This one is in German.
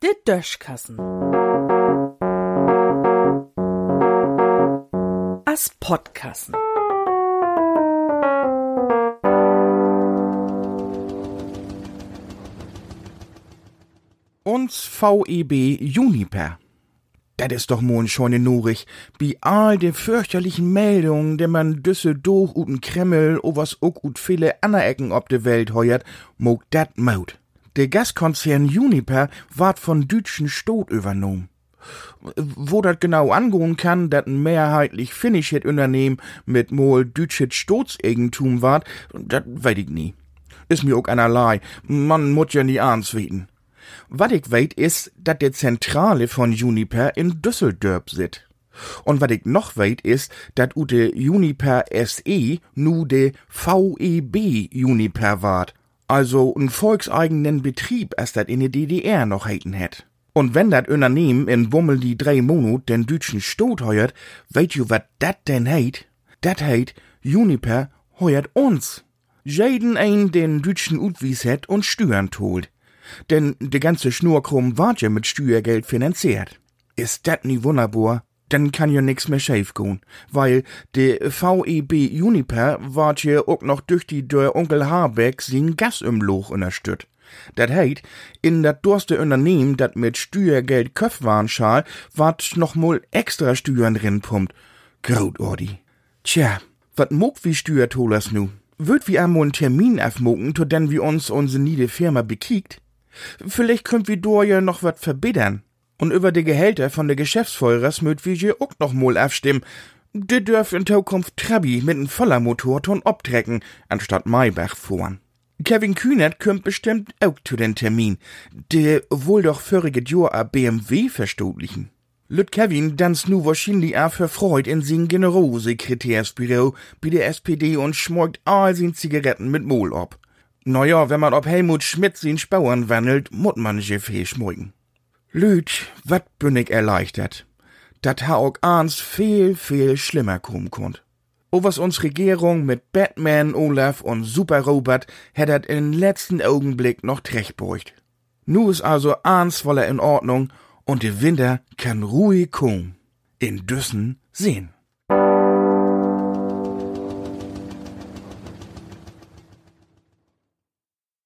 De Döschkassen. As Podkassen. Uns VEB Juniper. Das ist doch moin schon in Nurig. Bi all de fürchterlichen Meldungen, de man düsse durch uten Kreml, o was ook ut viele aner Ecken ob de Welt heuert, mog dat maut. Der Gaskonzern Juniper ward von Dütschen Stot übernommen. Wo dat genau angehen kann, dat ein mehrheitlich finnisches Unternehmen mit mol dütsches Stotseigentum ward, dat weet ich nie. Ist mir auch einerlei. Man muss ja nie ahns weten. Wat ich weet is, dat de Zentrale von Juniper in Düsseldorf sit. Und wat ich noch weet is, dat ute Juniper SE nu de VEB Juniper ward. Also ein volkseigenen Betrieb, as dat in der DDR noch heiten het. Und wenn dat Unternehmen in Bummel die drei Monat den deutschen Stot heuert, weet ju wat dat denn heit? Dat heit, Juniper heuert uns. Jeden ein den deutschen Utwies het und Steuern tolt. Denn de ganze Schnurkrumm ward ja mit Steuergeld finanziert. Ist dat nie wunderbar? Dann kann ja nix mehr schief gehen, weil de VEB Juniper ward ja auch noch durch die der Onkel Habeck sin Gas im Loch unterstützt. Dat heit, in dat durste Unternehmen, dat mit Steuergeld köpf waren schal, ward noch mal extra Steuern drin pumpt. Graut, Ordi. Tja, wat mog wie Steuertolers nu? Wird wie einmal einen Termin aufmogen, to denn wie uns unsere niede Firma bekiegt? Vielleicht könnt wir do ja noch wat verbiddern. Und über die Gehälter von der Geschäftsführers möt wir je auch noch mal abstimmen. De dürft in Zukunft Trabi mit n voller Motorton obtrecken, anstatt Maybach fuhren. Kevin Kühnert kümmt bestimmt auch zu den Termin. Der wohl doch vorige Jahr a BMW verstotlichen. Lüt Kevin dans nu wahrscheinlich auch für Freud in sin Generalsekretärsbüro bei der SPD und schmorgt all sin Zigaretten mit Mol ob. Naja, wenn man ob Helmut Schmidt sin Spauern wandelt, mut man Gefühl schmorgen. Lüt, wat bin ich erleichtert. Dat ha auch ans viel, viel schlimmer kommen konnt. O was uns Regierung mit Batman, Olaf und Super Robert hättet in letzten Augenblick noch trechtbeugt. Nu is also ans voller in Ordnung und der Winter kann ruhig kommen. In Düssen sehen.